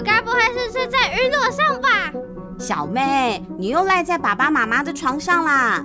我该不会是睡在云朵上吧？小妹，你又赖在爸爸妈妈的床上啦？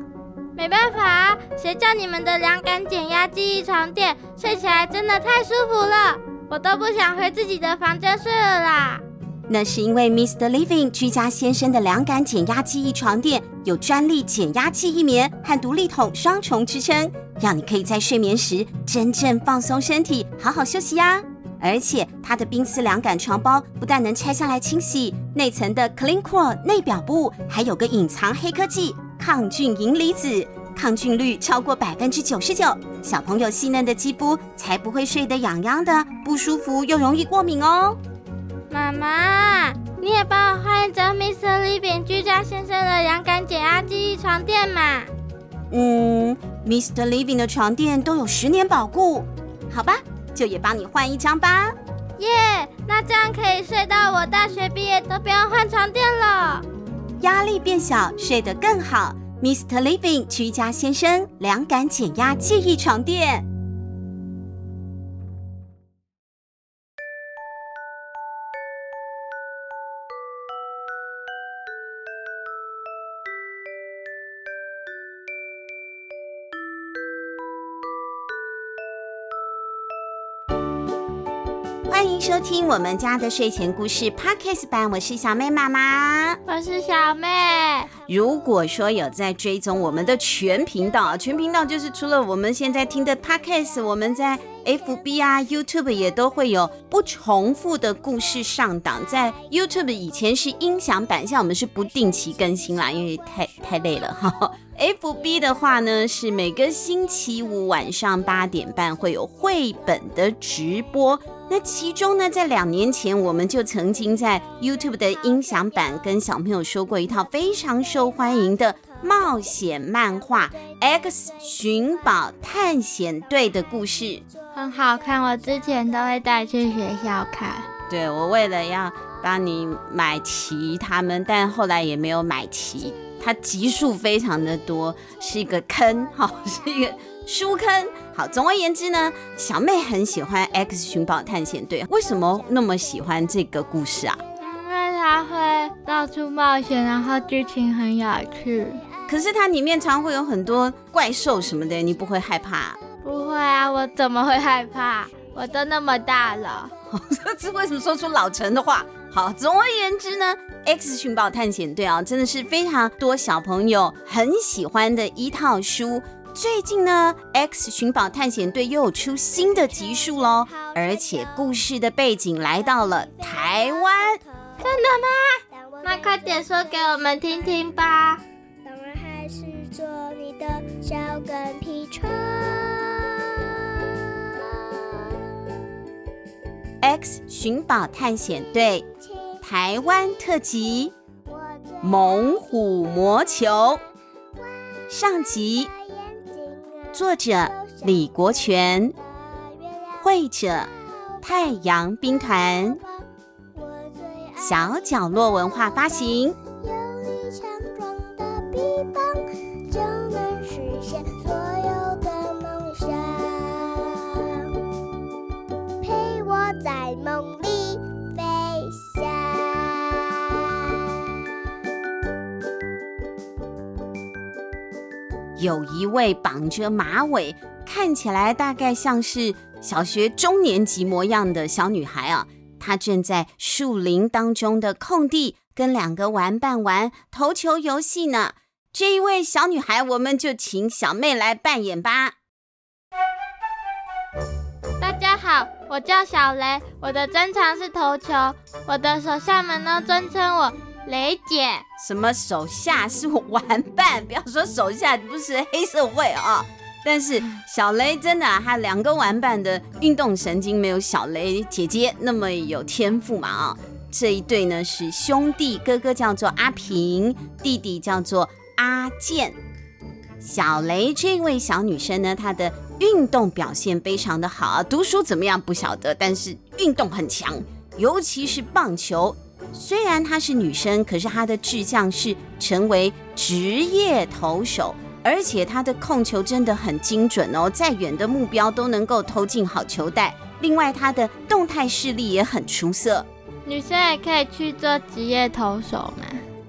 没办法，谁叫你们的凉感减压记忆床垫睡起来真的太舒服了，我都不想回自己的房间睡了啦。那是因为 Mr. Living 居家先生的凉感减压记忆床垫有专利减压记忆棉和独立筒双重支撑，让你可以在睡眠时真正放松身体，好好休息呀。而且它的冰丝凉感床包不但能拆下来清洗，内层的 Clean Core 内表布还有个隐藏黑科技抗菌银离子，抗菌率超过百分之九十九，小朋友细嫩的肌肤才不会睡得痒痒的，不舒服又容易过敏哦。妈妈，你也帮我换一张 Mr. Living 居家先生的凉感减压记忆床垫嘛？嗯，Mr. Living 的床垫都有十年保固，好吧，就也帮你换一张吧。耶，yeah, 那这样可以睡到我大学毕业都不用换床垫了，压力变小，睡得更好。Mr. Living 居家先生凉感减压记忆床垫。欢迎收听我们家的睡前故事 Podcast 版，我是小妹妈妈，我是小妹。如果说有在追踪我们的全频道，全频道就是除了我们现在听的 Podcast，我们在 FB 啊、YouTube 也都会有不重复的故事上档。在 YouTube 以前是音响版，现在我们是不定期更新啦，因为太太累了哈。FB 的话呢，是每个星期五晚上八点半会有绘本的直播。那其中呢，在两年前，我们就曾经在 YouTube 的音响版跟小朋友说过一套非常受欢迎的冒险漫画《X 寻宝探险队》的故事，很好看。我之前都会带去学校看。对，我为了要帮你买齐他们，但后来也没有买齐。它集数非常的多，是一个坑，好，是一个书坑。好，总而言之呢，小妹很喜欢《X 寻宝探险队》，为什么那么喜欢这个故事啊？因为它会到处冒险，然后剧情很有趣。可是它里面常会有很多怪兽什么的，你不会害怕？不会啊，我怎么会害怕？我都那么大了。这次为什么说出老成的话？好，总而言之呢，《X 寻宝探险队》啊，真的是非常多小朋友很喜欢的一套书。最近呢，《X 寻宝探险队》又有出新的集数喽，而且故事的背景来到了台湾。真的吗？那快点说给我们听听吧。当然还是做你的小跟屁虫。《X 寻宝探险队》台湾特辑《猛虎魔球》上集。作者李国权，绘者太阳兵团，小角落文化发行。有一位绑着马尾，看起来大概像是小学中年级模样的小女孩啊，她正在树林当中的空地跟两个玩伴玩投球游戏呢。这一位小女孩，我们就请小妹来扮演吧。大家好，我叫小雷，我的专长是投球，我的手下们呢尊称我。雷姐，什么手下是玩伴，不要说手下不是黑社会啊！但是小雷真的，他两个玩伴的运动神经没有小雷姐姐那么有天赋嘛啊！这一对呢是兄弟，哥哥叫做阿平，弟弟叫做阿健。小雷这位小女生呢，她的运动表现非常的好啊，读书怎么样不晓得，但是运动很强，尤其是棒球。虽然她是女生，可是她的志向是成为职业投手，而且她的控球真的很精准哦，再远的目标都能够投进好球带。另外，她的动态视力也很出色。女生也可以去做职业投手吗？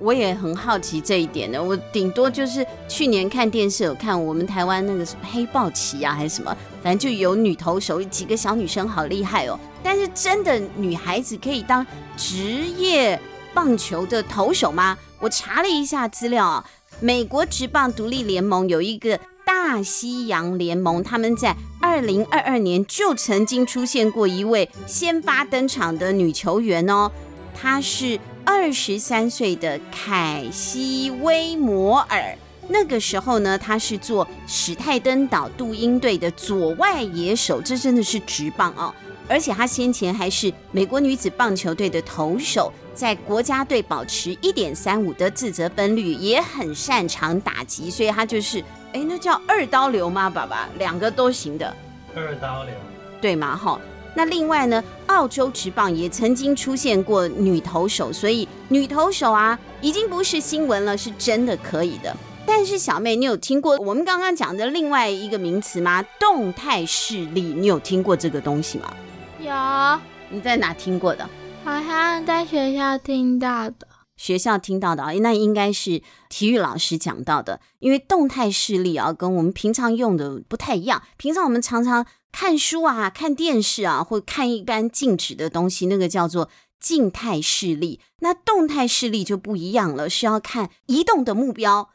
我也很好奇这一点呢。我顶多就是去年看电视有看我们台湾那个什么黑豹旗啊，还是什么，反正就有女投手，几个小女生好厉害哦。但是真的女孩子可以当职业棒球的投手吗？我查了一下资料啊，美国职棒独立联盟有一个大西洋联盟，他们在二零二二年就曾经出现过一位先发登场的女球员哦，她是。二十三岁的凯西威摩尔，那个时候呢，他是做史泰登岛杜英队的左外野手，这真的是直棒哦。而且他先前还是美国女子棒球队的投手，在国家队保持一点三五的自责分率，也很擅长打击，所以他就是，哎，那叫二刀流吗？爸爸，两个都行的，二刀流，对吗？哈。那另外呢，澳洲职棒也曾经出现过女投手，所以女投手啊，已经不是新闻了，是真的可以的。但是小妹，你有听过我们刚刚讲的另外一个名词吗？动态视力，你有听过这个东西吗？有。你在哪听过的？好像在学校听到的。学校听到的啊，那应该是体育老师讲到的。因为动态视力啊，跟我们平常用的不太一样。平常我们常常看书啊，看电视啊，或看一般静止的东西，那个叫做静态视力。那动态视力就不一样了，是要看移动的目标。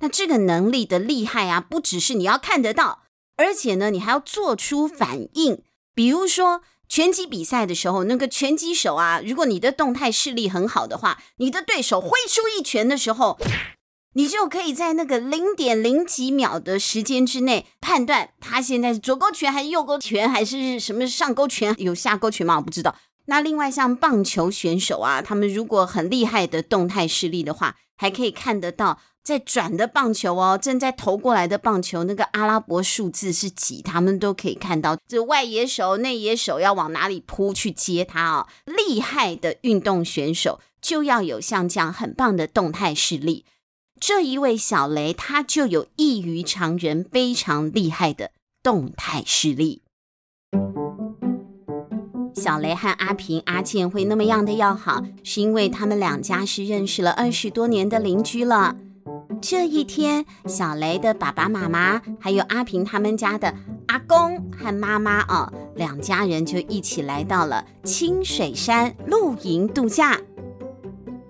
那这个能力的厉害啊，不只是你要看得到，而且呢，你还要做出反应。比如说拳击比赛的时候，那个拳击手啊，如果你的动态视力很好的话，你的对手挥出一拳的时候。你就可以在那个零点零几秒的时间之内判断他现在是左勾拳还是右勾拳，还是什么上勾拳，有下勾拳吗？我不知道。那另外像棒球选手啊，他们如果很厉害的动态视力的话，还可以看得到在转的棒球哦，正在投过来的棒球那个阿拉伯数字是几，他们都可以看到。这外野手、内野手要往哪里扑去接他哦。厉害的运动选手就要有像这样很棒的动态视力。这一位小雷，他就有异于常人、非常厉害的动态视力。小雷和阿平、阿健会那么样的要好，是因为他们两家是认识了二十多年的邻居了。这一天，小雷的爸爸妈妈，还有阿平他们家的阿公和妈妈哦，两家人就一起来到了清水山露营度假。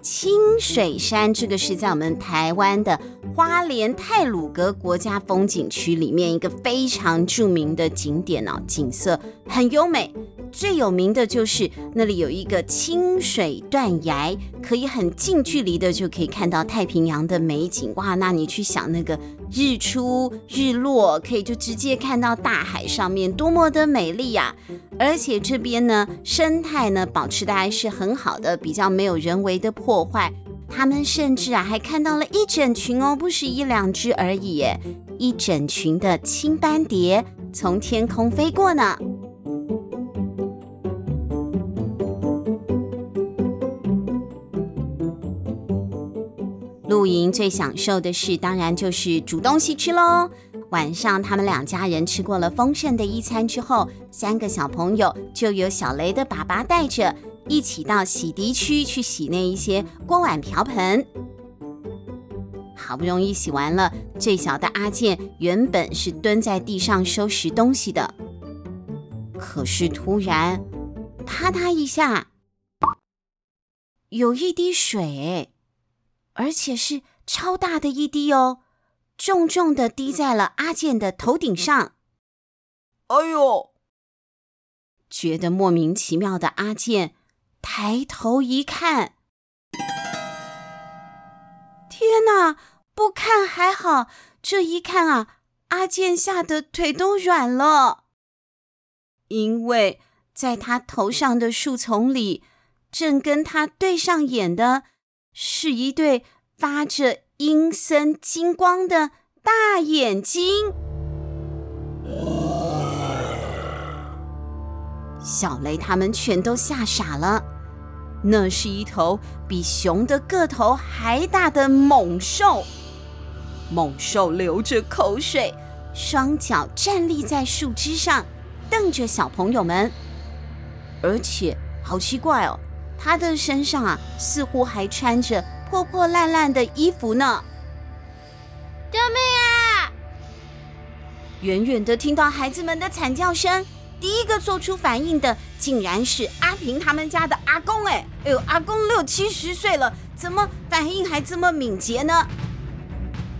清水山，这个是在我们台湾的花莲太鲁阁国家风景区里面一个非常著名的景点哦，景色很优美。最有名的就是那里有一个清水断崖，可以很近距离的就可以看到太平洋的美景。哇，那你去想那个日出日落，可以就直接看到大海上面，多么的美丽呀！而且这边呢，生态呢保持的还是很好的，比较没有人为的破坏。他们甚至啊还看到了一整群哦，不是一两只而已，一整群的青斑蝶从天空飞过呢。露营最享受的事，当然就是煮东西吃喽。晚上，他们两家人吃过了丰盛的一餐之后，三个小朋友就由小雷的爸爸带着，一起到洗涤区去洗那一些锅碗瓢盆。好不容易洗完了，最小的阿健原本是蹲在地上收拾东西的，可是突然，啪嗒一下，有一滴水。而且是超大的一滴哦，重重的滴在了阿健的头顶上。哎呦！觉得莫名其妙的阿健抬头一看，天哪！不看还好，这一看啊，阿健吓得腿都软了，因为在他头上的树丛里，正跟他对上眼的。是一对发着阴森金光的大眼睛，小雷他们全都吓傻了。那是一头比熊的个头还大的猛兽，猛兽流着口水，双脚站立在树枝上，瞪着小朋友们。而且好奇怪哦，他的身上啊，似乎还穿着破破烂烂的衣服呢。救命啊！远远的听到孩子们的惨叫声，第一个做出反应的，竟然是阿平他们家的阿公。哎，哎呦，阿公六七十岁了，怎么反应还这么敏捷呢？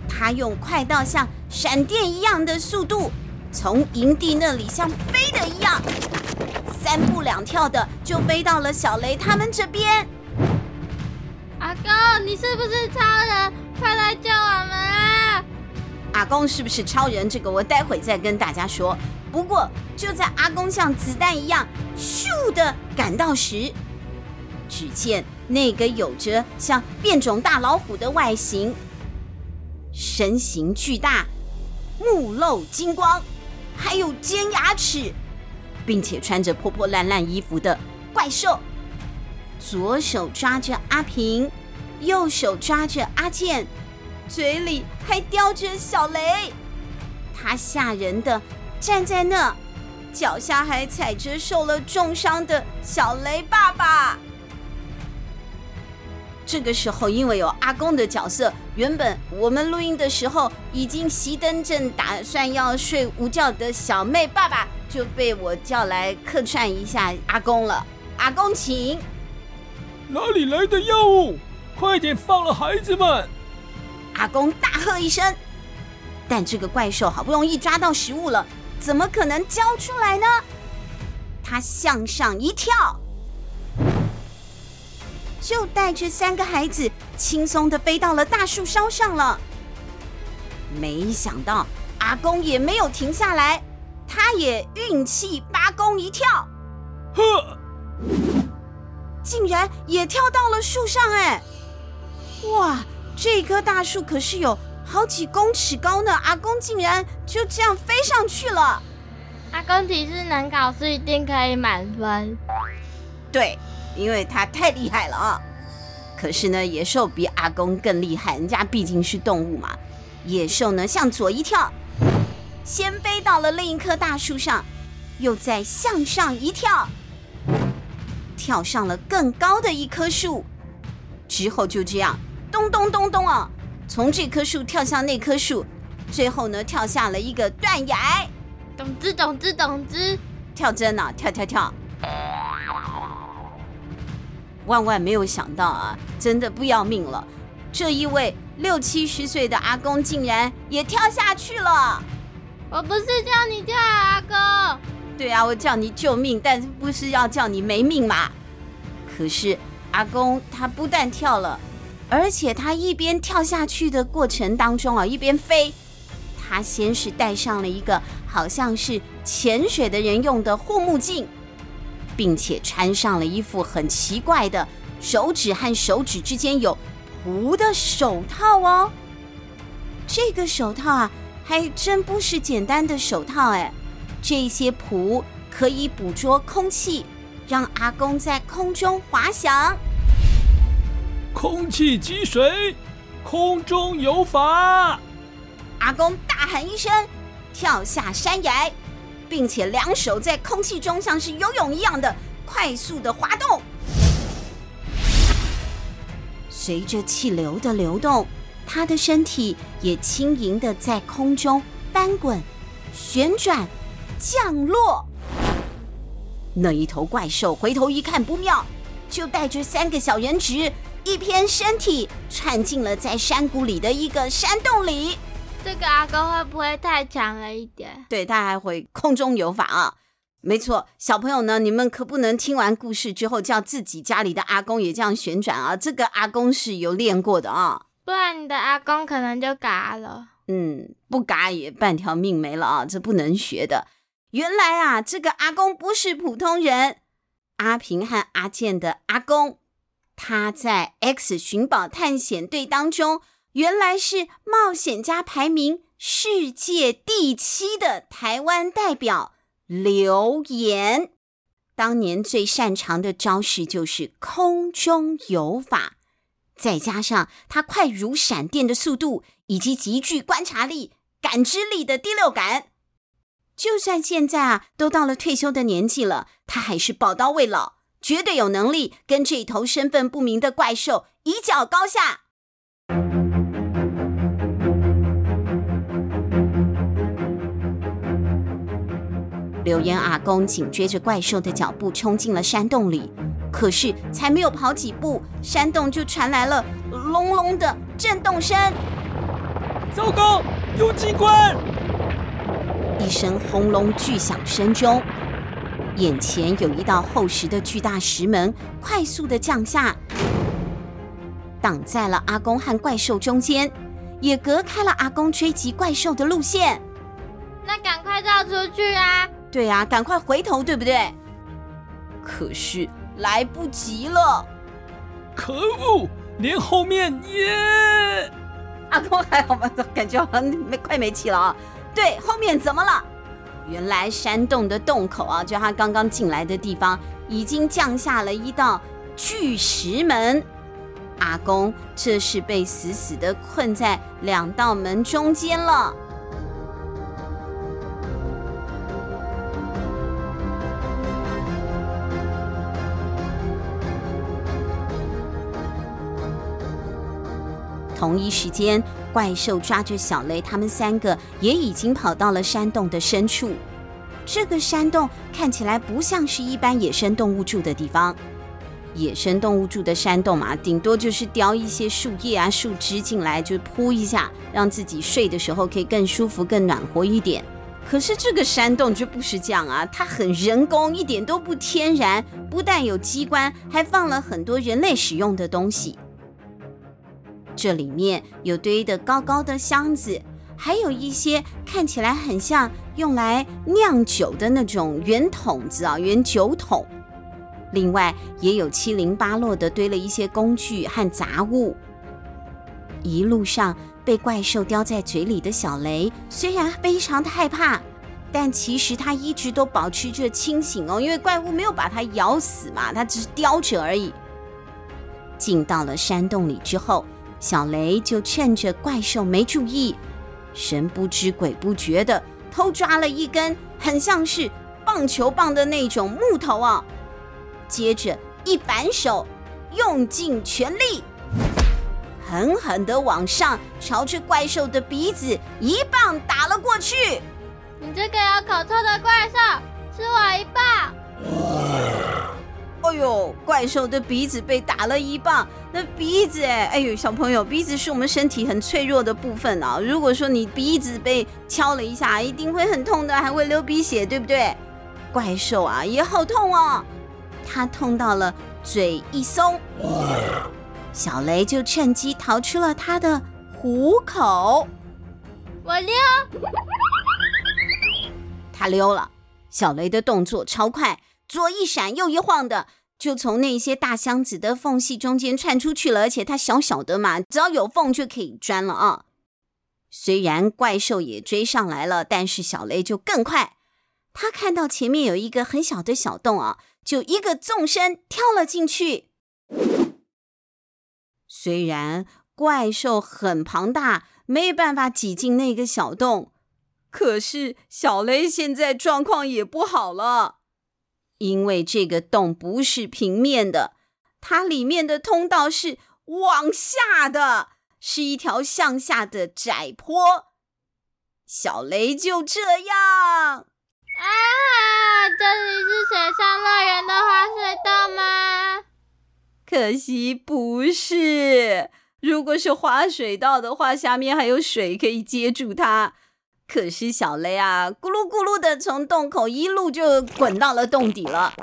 他用快到像闪电一样的速度，从营地那里像飞的一样，三步两跳的就飞到了小雷他们这边。阿公，你是不是超人？快来救我们啊！阿公是不是超人？这个我待会再跟大家说。不过就在阿公像子弹一样咻的赶到时，只见那个有着像变种大老虎的外形。身形巨大，目露金光，还有尖牙齿，并且穿着破破烂烂衣服的怪兽，左手抓着阿平，右手抓着阿健，嘴里还叼着小雷。他吓人的站在那，脚下还踩着受了重伤的小雷爸爸。这个时候，因为有阿公的角色，原本我们录音的时候已经熄灯，正打算要睡午觉的小妹爸爸就被我叫来客串一下阿公了。阿公，请。哪里来的妖物？快点放了孩子们！阿公大喝一声。但这个怪兽好不容易抓到食物了，怎么可能交出来呢？他向上一跳。就带着三个孩子轻松的飞到了大树梢上了。没想到阿公也没有停下来，他也运气八公一跳，呵，竟然也跳到了树上！哎，哇，这棵大树可是有好几公尺高呢！阿公竟然就这样飞上去了。阿公体适能考试一定可以满分。对。因为他太厉害了啊！可是呢，野兽比阿公更厉害，人家毕竟是动物嘛。野兽呢，向左一跳，先飞到了另一棵大树上，又再向上一跳，跳上了更高的一棵树，之后就这样咚咚咚咚啊，从这棵树跳向那棵树，最后呢，跳下了一个断崖。咚吱咚吱咚吱，跳针呢，跳跳跳。万万没有想到啊，真的不要命了！这一位六七十岁的阿公竟然也跳下去了。我不是叫你跳，阿公。对啊，我叫你救命，但是不是要叫你没命嘛？可是阿公他不但跳了，而且他一边跳下去的过程当中啊，一边飞。他先是戴上了一个好像是潜水的人用的护目镜。并且穿上了一副很奇怪的手指和手指之间有蹼的手套哦。这个手套啊，还真不是简单的手套哎，这些蹼可以捕捉空气，让阿公在空中滑翔。空气积水，空中有法！阿公大喊一声，跳下山崖。并且两手在空气中像是游泳一样的快速的滑动，随着气流的流动，他的身体也轻盈的在空中翻滚、旋转、降落。那一头怪兽回头一看不妙，就带着三个小人质一偏身体窜进了在山谷里的一个山洞里。这个阿公会不会太强了一点？对，他还会空中有法啊！没错，小朋友呢，你们可不能听完故事之后叫自己家里的阿公也这样旋转啊！这个阿公是有练过的啊，不然你的阿公可能就嘎了。嗯，不嘎也半条命没了啊！这不能学的。原来啊，这个阿公不是普通人，阿平和阿健的阿公，他在 X 寻宝探险队当中。原来是冒险家排名世界第七的台湾代表刘岩，当年最擅长的招式就是空中游法，再加上他快如闪电的速度，以及极具观察力、感知力的第六感，就算现在啊都到了退休的年纪了，他还是宝刀未老，绝对有能力跟这头身份不明的怪兽一较高下。柳岩阿公紧追着怪兽的脚步冲进了山洞里，可是才没有跑几步，山洞就传来了隆隆的震动声。糟糕，有机关！一声轰隆巨响声中，眼前有一道厚实的巨大石门快速的降下，挡在了阿公和怪兽中间，也隔开了阿公追击怪兽的路线。那赶快绕出去啊！对啊，赶快回头，对不对？可是来不及了！可恶，连后面也……阿公还好吗？感觉好像没快没气了啊！对，后面怎么了？原来山洞的洞口啊，就他刚刚进来的地方，已经降下了一道巨石门。阿公这是被死死的困在两道门中间了。同一时间，怪兽抓着小雷，他们三个也已经跑到了山洞的深处。这个山洞看起来不像是一般野生动物住的地方。野生动物住的山洞嘛，顶多就是叼一些树叶啊、树枝进来，就铺一下，让自己睡的时候可以更舒服、更暖和一点。可是这个山洞就不是这样啊，它很人工，一点都不天然，不但有机关，还放了很多人类使用的东西。这里面有堆得高高的箱子，还有一些看起来很像用来酿酒的那种圆筒子啊，圆酒桶。另外也有七零八落的堆了一些工具和杂物。一路上被怪兽叼在嘴里的小雷，虽然非常的害怕，但其实他一直都保持着清醒哦，因为怪物没有把他咬死嘛，他只是叼着而已。进到了山洞里之后。小雷就趁着怪兽没注意，神不知鬼不觉的偷抓了一根很像是棒球棒的那种木头啊，接着一反手，用尽全力，狠狠的往上朝着怪兽的鼻子一棒打了过去。你这个有口臭的怪兽，吃我一棒！哎呦，怪兽的鼻子被打了一棒，那鼻子哎，哎呦，小朋友，鼻子是我们身体很脆弱的部分啊。如果说你鼻子被敲了一下，一定会很痛的，还会流鼻血，对不对？怪兽啊，也好痛哦，它痛到了嘴一松，小雷就趁机逃出了他的虎口。我溜，他溜了。小雷的动作超快。左一闪，右一晃的，就从那些大箱子的缝隙中间窜出去了。而且它小小的嘛，只要有缝就可以钻了啊。虽然怪兽也追上来了，但是小雷就更快。他看到前面有一个很小的小洞啊，就一个纵身跳了进去。虽然怪兽很庞大，没办法挤进那个小洞，可是小雷现在状况也不好了。因为这个洞不是平面的，它里面的通道是往下的，是一条向下的窄坡。小雷就这样啊！这里是水上乐园的滑水道吗？可惜不是。如果是滑水道的话，下面还有水可以接住它。可是小雷啊，咕噜咕噜的从洞口一路就滚到了洞底了，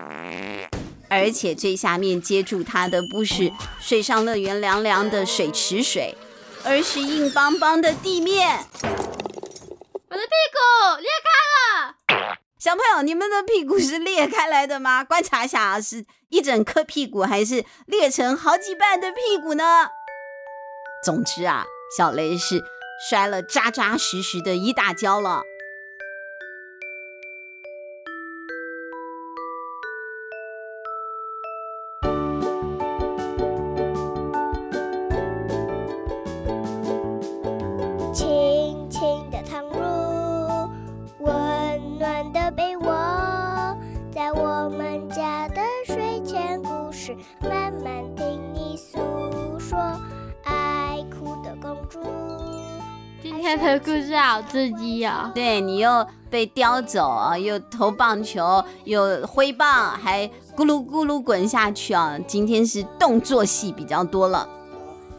而且最下面接住它的不是水上乐园凉凉的水池水，而是硬邦邦的地面。我的屁股裂开了！小朋友，你们的屁股是裂开来的吗？观察一下啊，是一整颗屁股，还是裂成好几半的屁股呢？总之啊，小雷是。摔了扎扎实实的一大跤了。今天的故事好刺激哦！对，你又被叼走啊，又投棒球，又挥棒，还咕噜咕噜滚下去啊！今天是动作戏比较多了。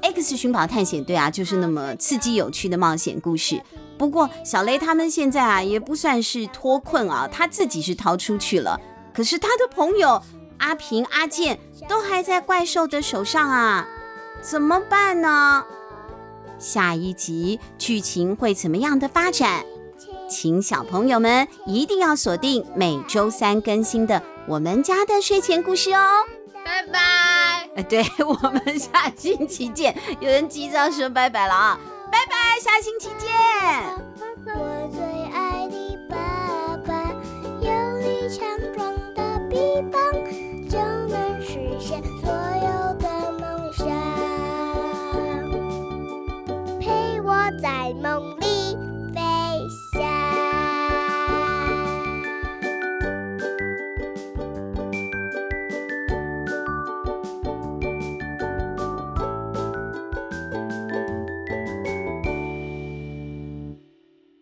X 寻宝探险队啊，就是那么刺激有趣的冒险故事。不过小雷他们现在啊，也不算是脱困啊，他自己是逃出去了，可是他的朋友阿平、阿健都还在怪兽的手上啊，怎么办呢？下一集剧情会怎么样的发展？请小朋友们一定要锁定每周三更新的《我们家的睡前故事》哦！拜拜！哎，对，我们下星期见。有人急着说拜拜了啊！拜拜，下星期见！